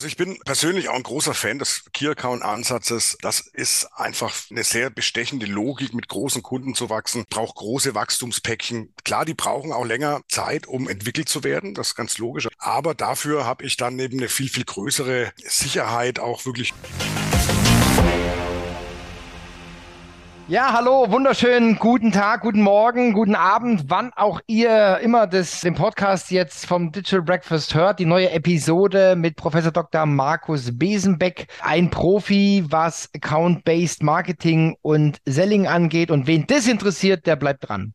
Also ich bin persönlich auch ein großer Fan des Key Account Ansatzes. Das ist einfach eine sehr bestechende Logik, mit großen Kunden zu wachsen, braucht große Wachstumspäckchen. Klar, die brauchen auch länger Zeit, um entwickelt zu werden. Das ist ganz logisch. Aber dafür habe ich dann eben eine viel, viel größere Sicherheit auch wirklich. Ja, hallo, wunderschönen guten Tag, guten Morgen, guten Abend, wann auch ihr immer das, den Podcast jetzt vom Digital Breakfast hört. Die neue Episode mit Professor Dr. Markus Besenbeck, ein Profi, was Account-Based Marketing und Selling angeht. Und wen das interessiert, der bleibt dran.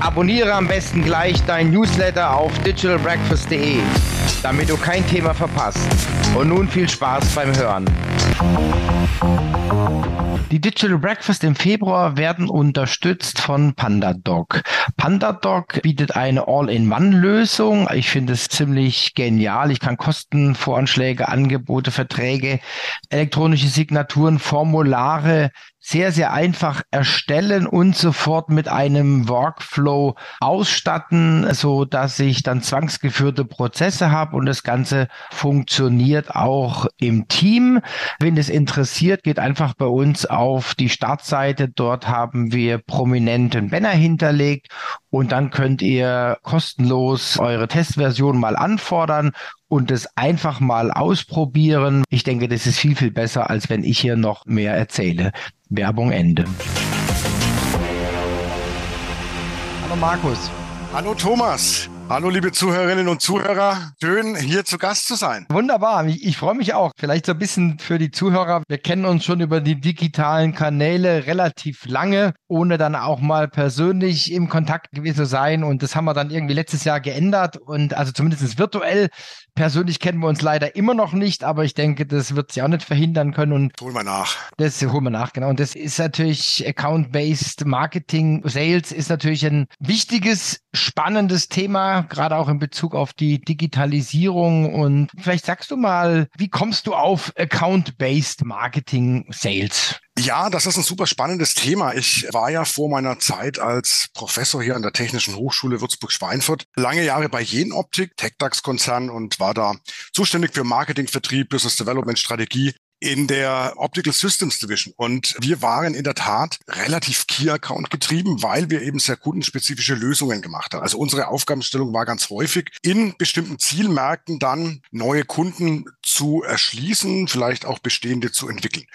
Abonniere am besten gleich dein Newsletter auf digitalbreakfast.de, damit du kein Thema verpasst. Und nun viel Spaß beim Hören. Die Digital Breakfast im Februar werden unterstützt von PandaDoc. PandaDoc bietet eine All-in-One-Lösung. Ich finde es ziemlich genial. Ich kann Kostenvoranschläge, Angebote, Verträge, elektronische Signaturen, Formulare sehr, sehr einfach erstellen und sofort mit einem Workflow ausstatten, so dass ich dann zwangsgeführte Prozesse habe und das Ganze funktioniert auch im Team. Wenn es interessiert, geht einfach bei uns auf die Startseite. Dort haben wir prominenten Banner hinterlegt und dann könnt ihr kostenlos eure Testversion mal anfordern und es einfach mal ausprobieren. Ich denke, das ist viel, viel besser, als wenn ich hier noch mehr erzähle. Werbung Ende. Hallo Markus. Hallo Thomas. Hallo liebe Zuhörerinnen und Zuhörer, schön hier zu Gast zu sein. Wunderbar, ich, ich, freue mich auch. Vielleicht so ein bisschen für die Zuhörer. Wir kennen uns schon über die digitalen Kanäle relativ lange, ohne dann auch mal persönlich im Kontakt gewesen zu sein. Und das haben wir dann irgendwie letztes Jahr geändert und also zumindest virtuell Persönlich kennen wir uns leider immer noch nicht, aber ich denke, das wird sich auch nicht verhindern können. Und holen wir nach. Das holen wir nach, genau. Und das ist natürlich Account-Based Marketing. Sales ist natürlich ein wichtiges, spannendes Thema, gerade auch in Bezug auf die Digitalisierung. Und vielleicht sagst du mal, wie kommst du auf Account-Based Marketing Sales? Ja, das ist ein super spannendes Thema. Ich war ja vor meiner Zeit als Professor hier an der Technischen Hochschule Würzburg-Schweinfurt lange Jahre bei Jenoptik, TechDAX-Konzern und war da zuständig für Marketing, Vertrieb, Business Development, Strategie in der Optical Systems Division. Und wir waren in der Tat relativ Key-Account getrieben, weil wir eben sehr kundenspezifische Lösungen gemacht haben. Also unsere Aufgabenstellung war ganz häufig, in bestimmten Zielmärkten dann neue Kunden zu erschließen, vielleicht auch bestehende zu entwickeln.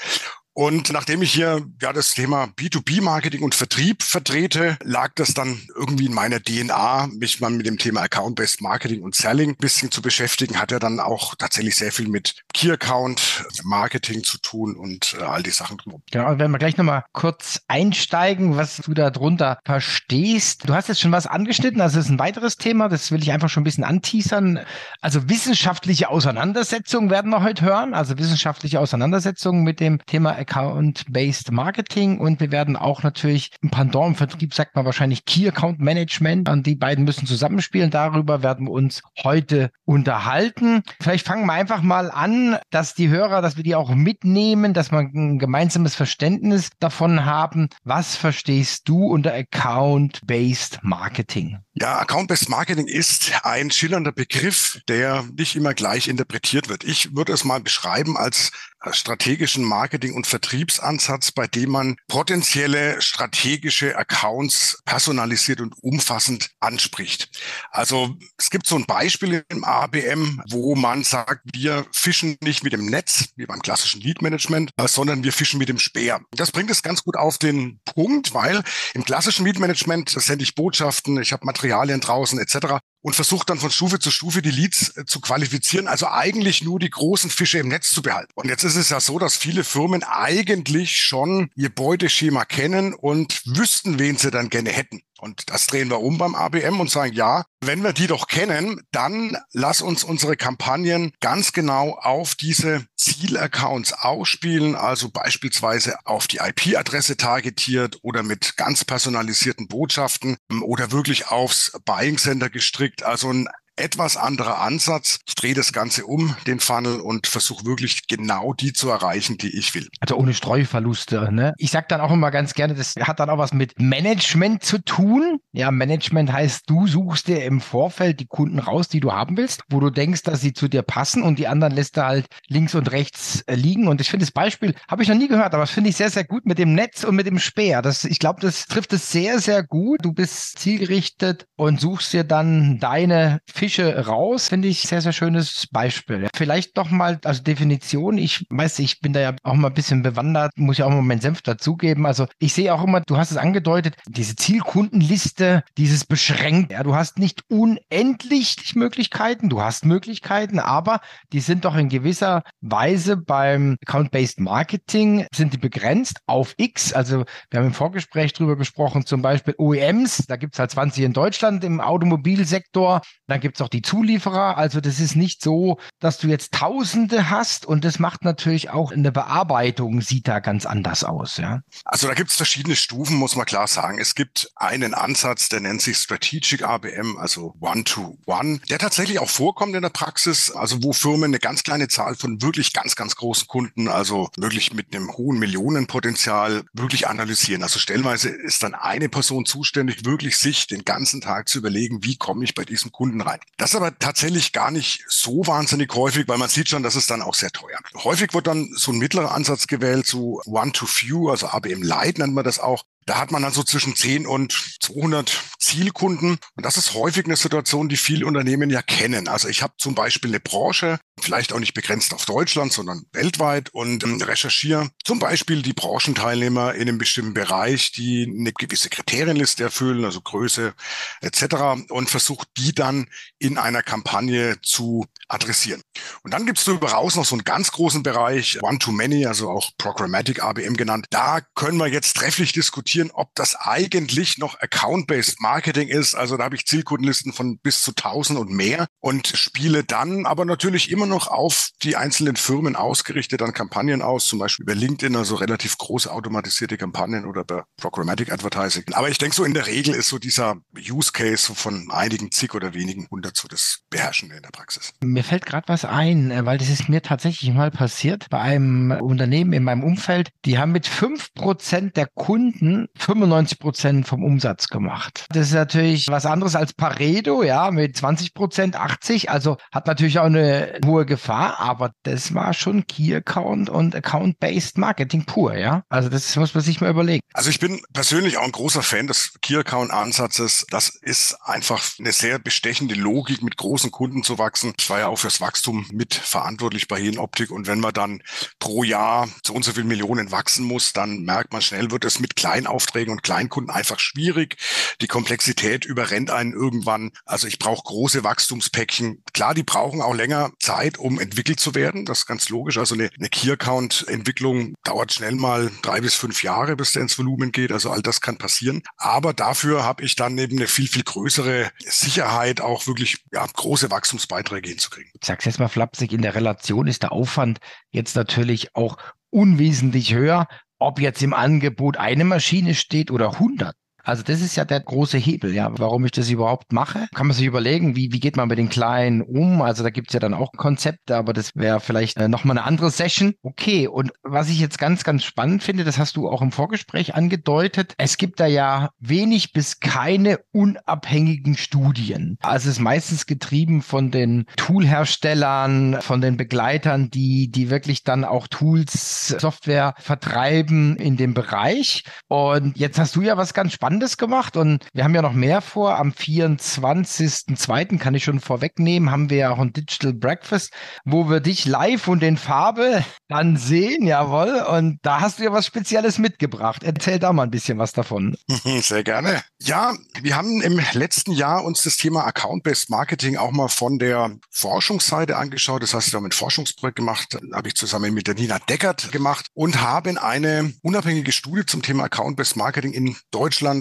Und nachdem ich hier ja das Thema B2B-Marketing und Vertrieb vertrete, lag das dann irgendwie in meiner DNA, mich mal mit dem Thema Account-Based Marketing und Selling ein bisschen zu beschäftigen. Hat ja dann auch tatsächlich sehr viel mit Key-Account Marketing zu tun und äh, all die Sachen drum. Genau, wenn wir gleich nochmal kurz einsteigen, was du da drunter verstehst. Du hast jetzt schon was angeschnitten, also das ist ein weiteres Thema, das will ich einfach schon ein bisschen anteasern. Also wissenschaftliche Auseinandersetzungen werden wir heute hören, also wissenschaftliche Auseinandersetzungen mit dem Thema Account-Based Marketing und wir werden auch natürlich im Pendant im Vertrieb sagt man wahrscheinlich Key Account Management. Und die beiden müssen zusammenspielen. Darüber werden wir uns heute unterhalten. Vielleicht fangen wir einfach mal an, dass die Hörer, dass wir die auch mitnehmen, dass wir ein gemeinsames Verständnis davon haben. Was verstehst du unter Account-Based Marketing? Ja, Account-Based Marketing ist ein schillernder Begriff, der nicht immer gleich interpretiert wird. Ich würde es mal beschreiben als strategischen Marketing- und Vertriebsansatz, bei dem man potenzielle strategische Accounts personalisiert und umfassend anspricht. Also es gibt so ein Beispiel im ABM, wo man sagt, wir fischen nicht mit dem Netz, wie beim klassischen Lead Management, sondern wir fischen mit dem Speer. Das bringt es ganz gut auf den Punkt, weil im klassischen Lead Management sende ich Botschaften, ich habe Materialien draußen etc. und versucht dann von Stufe zu Stufe die Leads äh, zu qualifizieren, also eigentlich nur die großen Fische im Netz zu behalten. Und jetzt ist es ja so, dass viele Firmen eigentlich schon ihr Beuteschema kennen und wüssten, wen sie dann gerne hätten. Und das drehen wir um beim ABM und sagen, ja, wenn wir die doch kennen, dann lass uns unsere Kampagnen ganz genau auf diese Zielaccounts ausspielen, also beispielsweise auf die IP-Adresse targetiert oder mit ganz personalisierten Botschaften oder wirklich aufs Buying Center gestrickt, also ein etwas anderer Ansatz. Ich drehe das Ganze um, den Funnel, und versuche wirklich genau die zu erreichen, die ich will. Also ohne Streuverluste. Ne? Ich sage dann auch immer ganz gerne, das hat dann auch was mit Management zu tun. Ja, Management heißt, du suchst dir im Vorfeld die Kunden raus, die du haben willst, wo du denkst, dass sie zu dir passen und die anderen lässt du halt links und rechts äh, liegen. Und ich finde das Beispiel, habe ich noch nie gehört, aber das finde ich sehr, sehr gut mit dem Netz und mit dem Speer. Das, ich glaube, das trifft es sehr, sehr gut. Du bist zielgerichtet und suchst dir dann deine Fische Fische raus, finde ich sehr, sehr schönes Beispiel. Vielleicht doch mal, also Definition, ich weiß, ich bin da ja auch mal ein bisschen bewandert, muss ja auch mal meinen Senf dazugeben. Also ich sehe auch immer, du hast es angedeutet, diese Zielkundenliste, dieses beschränkt. Ja, du hast nicht unendlich Möglichkeiten, du hast Möglichkeiten, aber die sind doch in gewisser Weise beim Account-Based Marketing, sind die begrenzt auf X. Also wir haben im Vorgespräch drüber gesprochen, zum Beispiel OEMs, da gibt es halt 20 in Deutschland im Automobilsektor, dann gibt es auch die Zulieferer. Also das ist nicht so, dass du jetzt Tausende hast und das macht natürlich auch in der Bearbeitung sieht da ganz anders aus. Ja. Also da gibt es verschiedene Stufen, muss man klar sagen. Es gibt einen Ansatz, der nennt sich Strategic ABM, also One-to-One, der tatsächlich auch vorkommt in der Praxis, also wo Firmen eine ganz kleine Zahl von wirklich ganz, ganz großen Kunden, also wirklich mit einem hohen Millionenpotenzial wirklich analysieren. Also stellenweise ist dann eine Person zuständig, wirklich sich den ganzen Tag zu überlegen, wie komme ich bei diesem Kunden rein. Das ist aber tatsächlich gar nicht so wahnsinnig häufig, weil man sieht schon, dass es dann auch sehr teuer. Häufig wird dann so ein mittlerer Ansatz gewählt, so One-to-Few, also ABM Light nennt man das auch. Da hat man dann so zwischen 10 und 200 Zielkunden. Und das ist häufig eine Situation, die viele Unternehmen ja kennen. Also ich habe zum Beispiel eine Branche, vielleicht auch nicht begrenzt auf Deutschland, sondern weltweit und ähm, recherchiere zum Beispiel die Branchenteilnehmer in einem bestimmten Bereich, die eine gewisse Kriterienliste erfüllen, also Größe etc. und versuche die dann in einer Kampagne zu adressieren. Und dann gibt es darüber raus noch so einen ganz großen Bereich, One-to-Many, also auch Programmatic ABM genannt. Da können wir jetzt trefflich diskutieren, ob das eigentlich noch Account-Based Marketing ist. Also da habe ich Zielkundenlisten von bis zu 1000 und mehr und spiele dann aber natürlich immer noch auf die einzelnen Firmen ausgerichtet an Kampagnen aus, zum Beispiel über LinkedIn, also relativ große automatisierte Kampagnen oder bei Programmatic Advertising. Aber ich denke so in der Regel ist so dieser Use Case von einigen zig oder wenigen hundert so das Beherrschende in der Praxis. Mir fällt gerade was ein, äh, weil das ist mir tatsächlich mal passiert bei einem Unternehmen in meinem Umfeld. Die haben mit fünf Prozent der Kunden 95 Prozent vom Umsatz gemacht. Das ist natürlich was anderes als Pareto, ja, mit 20%, Prozent, 80. Also hat natürlich auch eine hohe Gefahr, aber das war schon Key Account und Account-Based Marketing pur, ja. Also das muss man sich mal überlegen. Also ich bin persönlich auch ein großer Fan des Key Account Ansatzes. Das ist einfach eine sehr bestechende Logik, mit großen Kunden zu wachsen. Ich war ja auch fürs Wachstum mit verantwortlich bei Optik. Und wenn man dann pro Jahr so und so viel Millionen wachsen muss, dann merkt man schnell, wird es mit Kleinaufträgen und Kleinkunden einfach schwierig. Die Komplexität überrennt einen irgendwann. Also ich brauche große Wachstumspäckchen. Klar, die brauchen auch länger Zeit, um entwickelt zu werden. Das ist ganz logisch. Also eine, eine Key-Account-Entwicklung dauert schnell mal drei bis fünf Jahre, bis der ins Volumen geht. Also all das kann passieren. Aber dafür habe ich dann eben eine viel, viel größere Sicherheit, auch wirklich ja, große Wachstumsbeiträge hinzukriegen. Ich sag's jetzt mal flapsig, in der Relation ist der Aufwand jetzt natürlich auch unwesentlich höher, ob jetzt im Angebot eine Maschine steht oder 100. Also das ist ja der große Hebel, ja, warum ich das überhaupt mache. Kann man sich überlegen, wie, wie geht man mit den Kleinen um? Also da gibt's ja dann auch Konzepte, aber das wäre vielleicht äh, nochmal eine andere Session. Okay, und was ich jetzt ganz, ganz spannend finde, das hast du auch im Vorgespräch angedeutet, es gibt da ja wenig bis keine unabhängigen Studien. Also es ist meistens getrieben von den Toolherstellern, von den Begleitern, die, die wirklich dann auch Tools, Software vertreiben in dem Bereich. Und jetzt hast du ja was ganz Spannendes Spannendes gemacht und wir haben ja noch mehr vor. Am 24.02. kann ich schon vorwegnehmen, haben wir ja auch ein Digital Breakfast, wo wir dich live und in Farbe dann sehen, jawohl. Und da hast du ja was Spezielles mitgebracht. Erzähl da mal ein bisschen was davon. Sehr gerne. Ja, wir haben im letzten Jahr uns das Thema Account-Based Marketing auch mal von der Forschungsseite angeschaut. Das heißt, wir haben ein Forschungsprojekt gemacht, habe ich zusammen mit der Nina Deckert gemacht und haben eine unabhängige Studie zum Thema Account-Based Marketing in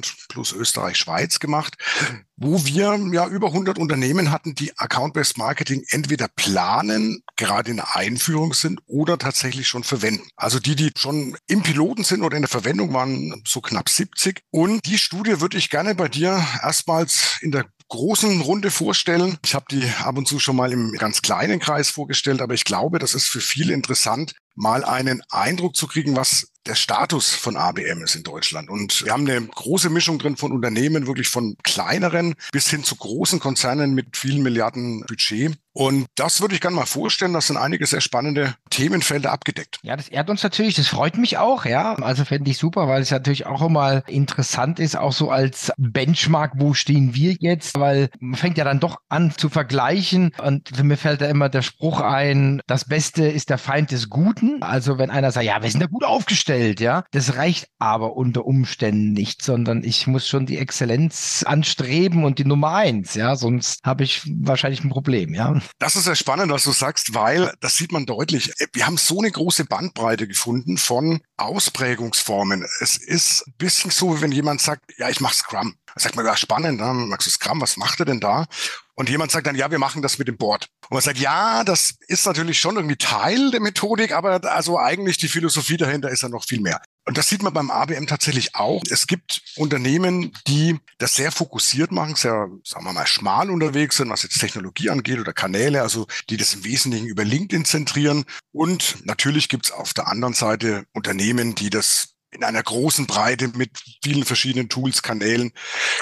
Deutschland plus Österreich, Schweiz gemacht wo wir ja über 100 Unternehmen hatten, die Account-Based Marketing entweder planen, gerade in der Einführung sind oder tatsächlich schon verwenden. Also die, die schon im Piloten sind oder in der Verwendung waren so knapp 70. Und die Studie würde ich gerne bei dir erstmals in der großen Runde vorstellen. Ich habe die ab und zu schon mal im ganz kleinen Kreis vorgestellt, aber ich glaube, das ist für viele interessant, mal einen Eindruck zu kriegen, was der Status von ABM ist in Deutschland. Und wir haben eine große Mischung drin von Unternehmen, wirklich von kleineren bis hin zu großen Konzernen mit vielen Milliarden Budget. Und das würde ich gerne mal vorstellen. Das sind einige sehr spannende Themenfelder abgedeckt. Ja, das ehrt uns natürlich. Das freut mich auch. Ja, also fände ich super, weil es natürlich auch immer interessant ist, auch so als Benchmark, wo stehen wir jetzt? Weil man fängt ja dann doch an zu vergleichen. Und mir fällt da immer der Spruch ein, das Beste ist der Feind des Guten. Also wenn einer sagt, ja, wir sind da gut aufgestellt, ja, das reicht aber unter Umständen nicht, sondern ich muss schon die Exzellenz anstreben und die Nummer eins, ja, sonst habe ich wahrscheinlich ein Problem, ja. Das ist sehr spannend, was du sagst, weil das sieht man deutlich. Wir haben so eine große Bandbreite gefunden von Ausprägungsformen. Es ist ein bisschen so, wie wenn jemand sagt, ja, ich mache Scrum. Da sagt man, ja, spannend, ne? magst du Scrum, was macht er denn da? Und jemand sagt dann, ja, wir machen das mit dem Board. Und man sagt, ja, das ist natürlich schon irgendwie Teil der Methodik, aber also eigentlich die Philosophie dahinter ist ja noch viel mehr. Und das sieht man beim ABM tatsächlich auch. Es gibt Unternehmen, die das sehr fokussiert machen, sehr, sagen wir mal, schmal unterwegs sind, was jetzt Technologie angeht oder Kanäle, also die das im Wesentlichen über LinkedIn zentrieren. Und natürlich gibt es auf der anderen Seite Unternehmen, die das in einer großen Breite mit vielen verschiedenen Tools, Kanälen,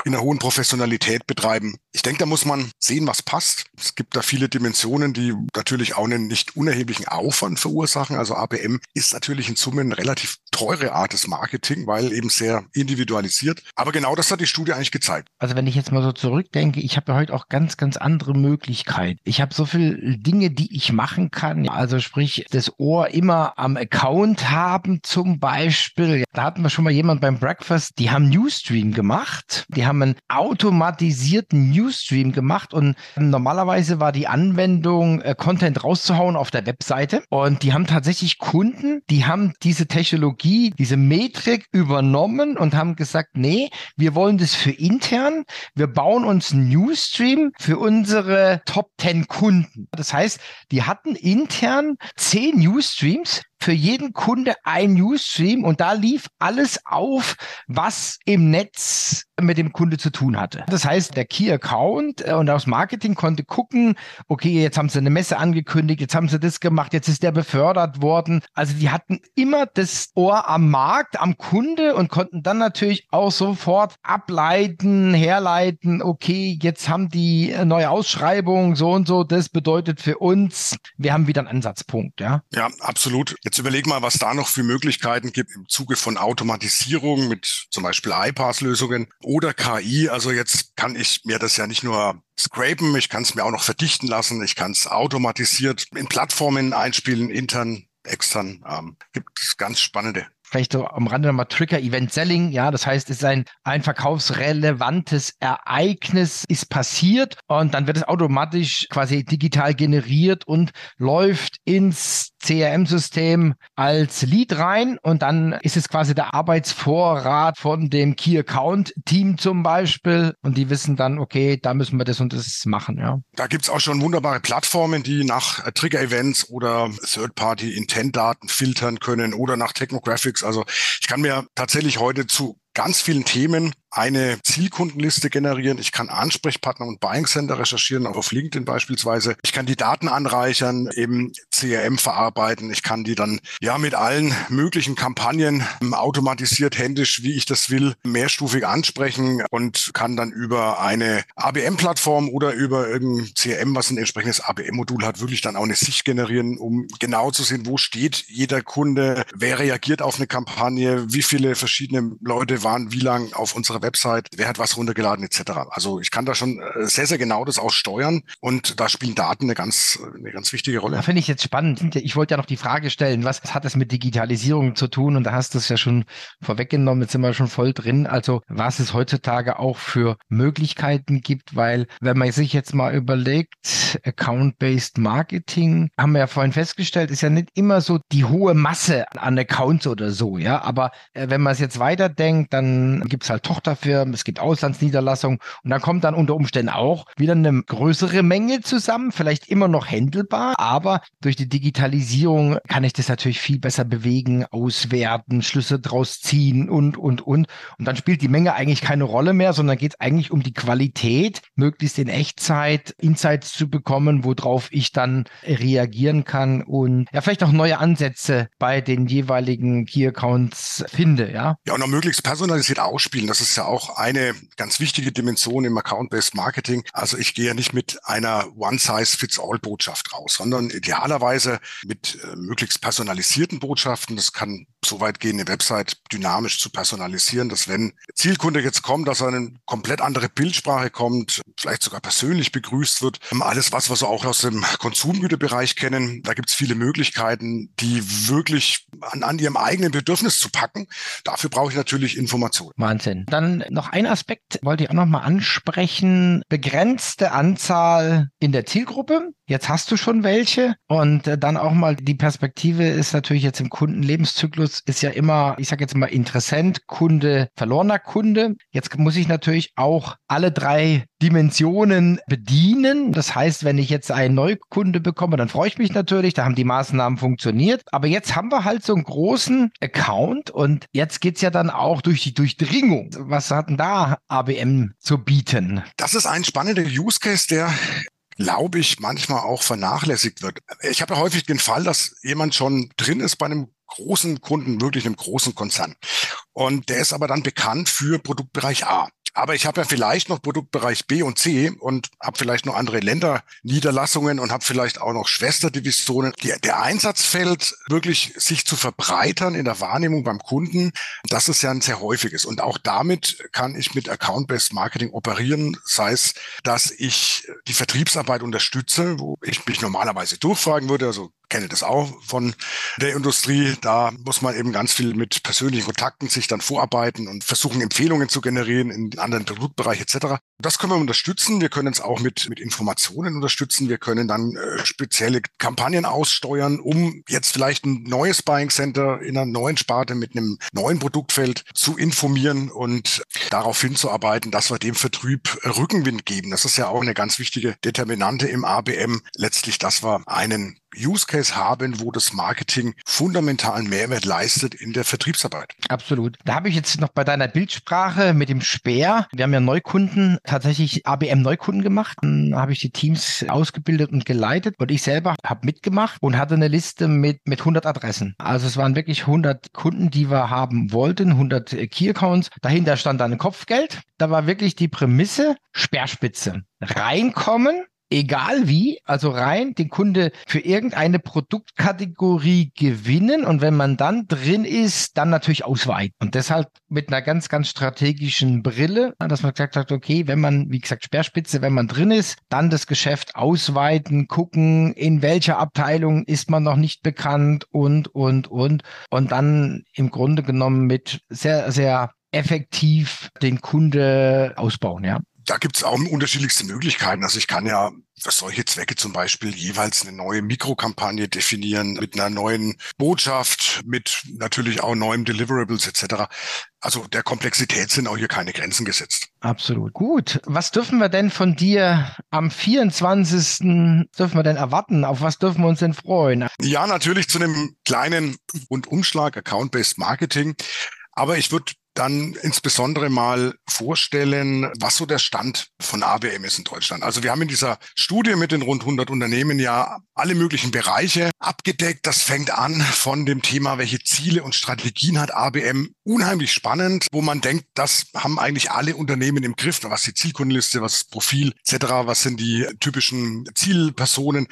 in einer hohen Professionalität betreiben. Ich denke, da muss man sehen, was passt. Es gibt da viele Dimensionen, die natürlich auch einen nicht unerheblichen Aufwand verursachen. Also APM ist natürlich in Summe eine relativ teure Art des Marketing, weil eben sehr individualisiert. Aber genau das hat die Studie eigentlich gezeigt. Also wenn ich jetzt mal so zurückdenke, ich habe ja heute auch ganz, ganz andere Möglichkeiten. Ich habe so viele Dinge, die ich machen kann. Also sprich, das Ohr immer am Account haben zum Beispiel. Da hatten wir schon mal jemand beim Breakfast, die haben Newsstream gemacht. Die haben einen automatisierten Newsstream gemacht und normalerweise war die Anwendung, äh, Content rauszuhauen auf der Webseite. Und die haben tatsächlich Kunden, die haben diese Technologie, diese Metrik übernommen und haben gesagt, nee, wir wollen das für intern. Wir bauen uns einen Newsstream für unsere Top 10 Kunden. Das heißt, die hatten intern zehn Newsstreams für jeden Kunde ein Newsstream und da lief alles auf, was im Netz mit dem Kunde zu tun hatte. Das heißt, der Key Account äh, und aus Marketing konnte gucken, okay, jetzt haben sie eine Messe angekündigt, jetzt haben sie das gemacht, jetzt ist der befördert worden. Also die hatten immer das Ohr am Markt, am Kunde und konnten dann natürlich auch sofort ableiten, herleiten, okay, jetzt haben die neue Ausschreibung, so und so, das bedeutet für uns, wir haben wieder einen Ansatzpunkt, ja. Ja, absolut. Jetzt überleg mal, was da noch für Möglichkeiten gibt im Zuge von Automatisierung mit zum Beispiel iPaaS-Lösungen oder KI. Also jetzt kann ich mir das ja nicht nur scrapen, ich kann es mir auch noch verdichten lassen, ich kann es automatisiert in Plattformen einspielen, intern, extern. Ähm, gibt es ganz spannende vielleicht so am Rande nochmal Trigger Event Selling. Ja, das heißt, es ist ein, ein verkaufsrelevantes Ereignis ist passiert und dann wird es automatisch quasi digital generiert und läuft ins CRM-System als Lead rein und dann ist es quasi der Arbeitsvorrat von dem Key Account Team zum Beispiel und die wissen dann, okay, da müssen wir das und das machen, ja. Da gibt's auch schon wunderbare Plattformen, die nach Trigger-Events oder Third-Party-Intent-Daten filtern können oder nach Technographics. Also ich kann mir tatsächlich heute zu ganz vielen Themen eine Zielkundenliste generieren. Ich kann Ansprechpartner und Buying Center recherchieren, auch auf LinkedIn beispielsweise. Ich kann die Daten anreichern, eben CRM verarbeiten. Ich kann die dann ja mit allen möglichen Kampagnen ähm, automatisiert, händisch, wie ich das will, mehrstufig ansprechen und kann dann über eine ABM-Plattform oder über irgendein CRM, was ein entsprechendes ABM-Modul hat, wirklich dann auch eine Sicht generieren, um genau zu sehen, wo steht jeder Kunde, wer reagiert auf eine Kampagne, wie viele verschiedene Leute waren wie lang auf unserer Website, wer hat was runtergeladen etc. Also ich kann da schon äh, sehr, sehr genau das auch steuern und da spielen Daten eine ganz, eine ganz wichtige Rolle. Da finde ich jetzt spannend. Ich wollte ja noch die Frage stellen, was hat das mit Digitalisierung zu tun? Und da hast du es ja schon vorweggenommen, jetzt sind wir schon voll drin. Also was es heutzutage auch für Möglichkeiten gibt, weil wenn man sich jetzt mal überlegt, Account-Based Marketing, haben wir ja vorhin festgestellt, ist ja nicht immer so die hohe Masse an Accounts oder so, ja. Aber äh, wenn man es jetzt weiterdenkt, dann gibt es halt Tochterfirmen, es gibt Auslandsniederlassungen und dann kommt dann unter Umständen auch wieder eine größere Menge zusammen, vielleicht immer noch händelbar, aber durch die Digitalisierung kann ich das natürlich viel besser bewegen, auswerten, Schlüsse draus ziehen und, und, und. Und dann spielt die Menge eigentlich keine Rolle mehr, sondern geht es eigentlich um die Qualität, möglichst in Echtzeit Insights zu bekommen, worauf ich dann reagieren kann und ja, vielleicht auch neue Ansätze bei den jeweiligen Key Accounts finde, ja. Ja, und auch möglichst personalisiert ausspielen. Das ist ja auch eine ganz wichtige Dimension im Account-Based Marketing. Also ich gehe ja nicht mit einer One-Size-Fits-All-Botschaft raus, sondern idealerweise mit äh, möglichst personalisierten Botschaften. Das kann so weit gehen, eine Website dynamisch zu personalisieren, dass wenn Zielkunde jetzt kommt, dass er eine komplett andere Bildsprache kommt, vielleicht sogar persönlich begrüßt wird. Alles was, wir auch aus dem Konsumgüterbereich kennen. Da gibt es viele Möglichkeiten, die wirklich an, an ihrem eigenen Bedürfnis zu packen. Dafür brauche ich natürlich Informationen. Wahnsinn. Dann noch ein Aspekt wollte ich auch noch mal ansprechen. Begrenzte Anzahl in der Zielgruppe. Jetzt hast du schon welche und äh, dann auch mal die Perspektive ist natürlich jetzt im Kundenlebenszyklus ist ja immer, ich sage jetzt mal Interessent, Kunde, verlorener Kunde. Jetzt muss ich natürlich auch alle drei Dimensionen bedienen. Das heißt, wenn ich jetzt einen Neukunde bekomme, dann freue ich mich natürlich, da haben die Maßnahmen funktioniert. Aber jetzt haben wir halt so einen großen Account und jetzt geht es ja dann auch durch die Durchdringung. Was hat denn da ABM zu bieten? Das ist ein spannender Use Case, der glaube ich, manchmal auch vernachlässigt wird. Ich habe ja häufig den Fall, dass jemand schon drin ist bei einem großen Kunden, wirklich einem großen Konzern. Und der ist aber dann bekannt für Produktbereich A. Aber ich habe ja vielleicht noch Produktbereich B und C und habe vielleicht noch andere Länderniederlassungen und habe vielleicht auch noch Schwesterdivisionen. Die, der Einsatzfeld wirklich sich zu verbreitern in der Wahrnehmung beim Kunden, das ist ja ein sehr häufiges. Und auch damit kann ich mit Account-Based Marketing operieren, sei es, dass ich die Vertriebsarbeit unterstütze, wo ich mich normalerweise durchfragen würde, also kenne das auch von der Industrie. Da muss man eben ganz viel mit persönlichen Kontakten sich dann vorarbeiten und versuchen, Empfehlungen zu generieren in anderen Produktbereich etc. Das können wir unterstützen. Wir können es auch mit, mit Informationen unterstützen. Wir können dann äh, spezielle Kampagnen aussteuern, um jetzt vielleicht ein neues Buying Center in einer neuen Sparte mit einem neuen Produktfeld zu informieren und darauf hinzuarbeiten, dass wir dem Vertrieb Rückenwind geben. Das ist ja auch eine ganz wichtige Determinante im ABM. Letztlich, dass wir einen Use Case haben, wo das Marketing fundamentalen Mehrwert leistet in der Vertriebsarbeit. Absolut. Da habe ich jetzt noch bei deiner Bildsprache mit dem Speer. Wir haben ja Neukunden, tatsächlich ABM Neukunden gemacht. Dann habe ich die Teams ausgebildet und geleitet und ich selber habe mitgemacht und hatte eine Liste mit, mit 100 Adressen. Also es waren wirklich 100 Kunden, die wir haben wollten, 100 Key Accounts. Dahinter stand dann Kopfgeld. Da war wirklich die Prämisse Sperrspitze. Reinkommen, egal wie, also rein den Kunde für irgendeine Produktkategorie gewinnen und wenn man dann drin ist, dann natürlich ausweiten. Und deshalb mit einer ganz, ganz strategischen Brille, dass man gesagt hat, okay, wenn man, wie gesagt, Sperrspitze, wenn man drin ist, dann das Geschäft ausweiten, gucken, in welcher Abteilung ist man noch nicht bekannt und, und, und. Und dann im Grunde genommen mit sehr, sehr effektiv den Kunde ausbauen, ja da gibt es auch unterschiedlichste Möglichkeiten. Also ich kann ja für solche Zwecke zum Beispiel jeweils eine neue Mikrokampagne definieren mit einer neuen Botschaft, mit natürlich auch neuen Deliverables etc. Also der Komplexität sind auch hier keine Grenzen gesetzt. Absolut. Gut. Was dürfen wir denn von dir am 24. dürfen wir denn erwarten? Auf was dürfen wir uns denn freuen? Ja, natürlich zu einem kleinen Rundumschlag Account-Based Marketing. Aber ich würde dann insbesondere mal vorstellen, was so der Stand von ABM ist in Deutschland. Also wir haben in dieser Studie mit den rund 100 Unternehmen ja alle möglichen Bereiche abgedeckt. Das fängt an von dem Thema, welche Ziele und Strategien hat ABM. Unheimlich spannend, wo man denkt, das haben eigentlich alle Unternehmen im Griff. Was die Zielkundenliste, was das Profil etc., was sind die typischen Zielpersonen.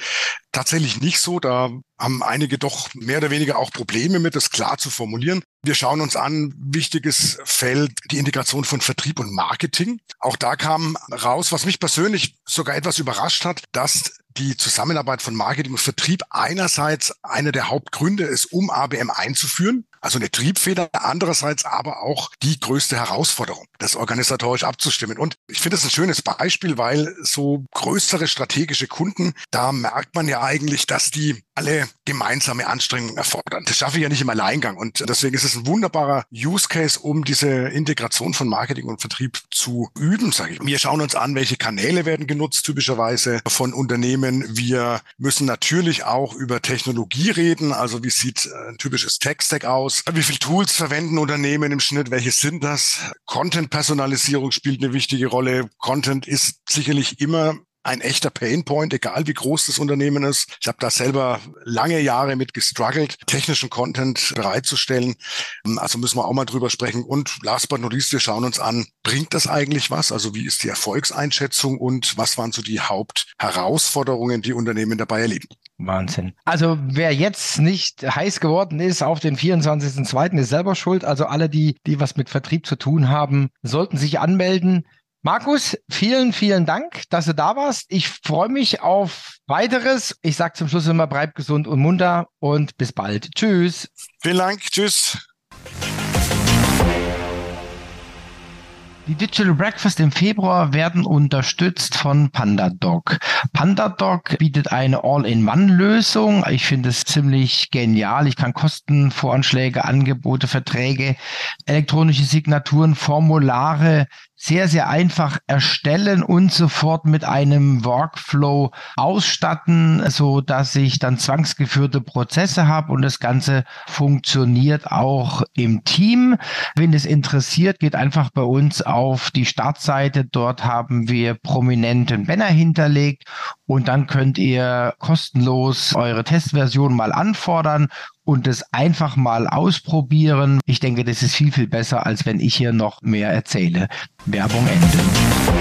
Tatsächlich nicht so. Da haben einige doch mehr oder weniger auch Probleme mit, das klar zu formulieren. Wir schauen uns an, wichtiges Feld, die Integration von Vertrieb und Marketing. Auch da kam raus, was mich persönlich sogar etwas überrascht hat, dass die Zusammenarbeit von Marketing und Vertrieb einerseits einer der Hauptgründe ist, um ABM einzuführen, also eine Triebfeder, andererseits aber auch die größte Herausforderung, das organisatorisch abzustimmen. Und ich finde es ein schönes Beispiel, weil so größere strategische Kunden, da merkt man ja eigentlich, dass die alle gemeinsame Anstrengungen erfordern. Das schaffe ich ja nicht im Alleingang. Und deswegen ist es ein wunderbarer Use Case, um diese Integration von Marketing und Vertrieb zu üben, sage ich. Wir schauen uns an, welche Kanäle werden genutzt, typischerweise von Unternehmen. Wir müssen natürlich auch über Technologie reden. Also wie sieht ein typisches Tech-Stack aus? Wie viele Tools verwenden Unternehmen im Schnitt? Welche sind das? Content-Personalisierung spielt eine wichtige Rolle. Content ist sicherlich immer ein echter Painpoint, egal wie groß das Unternehmen ist. Ich habe da selber lange Jahre mit gestruggelt, technischen Content bereitzustellen. Also müssen wir auch mal drüber sprechen. Und last but not least, wir schauen uns an, bringt das eigentlich was? Also wie ist die Erfolgseinschätzung und was waren so die Hauptherausforderungen, die Unternehmen dabei erleben? Wahnsinn. Also wer jetzt nicht heiß geworden ist auf den 24.02. ist selber schuld. Also alle, die, die was mit Vertrieb zu tun haben, sollten sich anmelden. Markus, vielen, vielen Dank, dass du da warst. Ich freue mich auf weiteres. Ich sage zum Schluss immer, bleib gesund und munter und bis bald. Tschüss. Vielen Dank. Tschüss. Die Digital Breakfast im Februar werden unterstützt von PandaDoc. PandaDoc bietet eine All-in-One-Lösung. Ich finde es ziemlich genial. Ich kann Kostenvoranschläge, Angebote, Verträge, elektronische Signaturen, Formulare sehr, sehr einfach erstellen und sofort mit einem Workflow ausstatten, so dass ich dann zwangsgeführte Prozesse habe und das Ganze funktioniert auch im Team. Wenn es interessiert, geht einfach bei uns auf die Startseite. Dort haben wir prominenten Banner hinterlegt und dann könnt ihr kostenlos eure Testversion mal anfordern und es einfach mal ausprobieren. Ich denke, das ist viel, viel besser, als wenn ich hier noch mehr erzähle. Werbung Ende.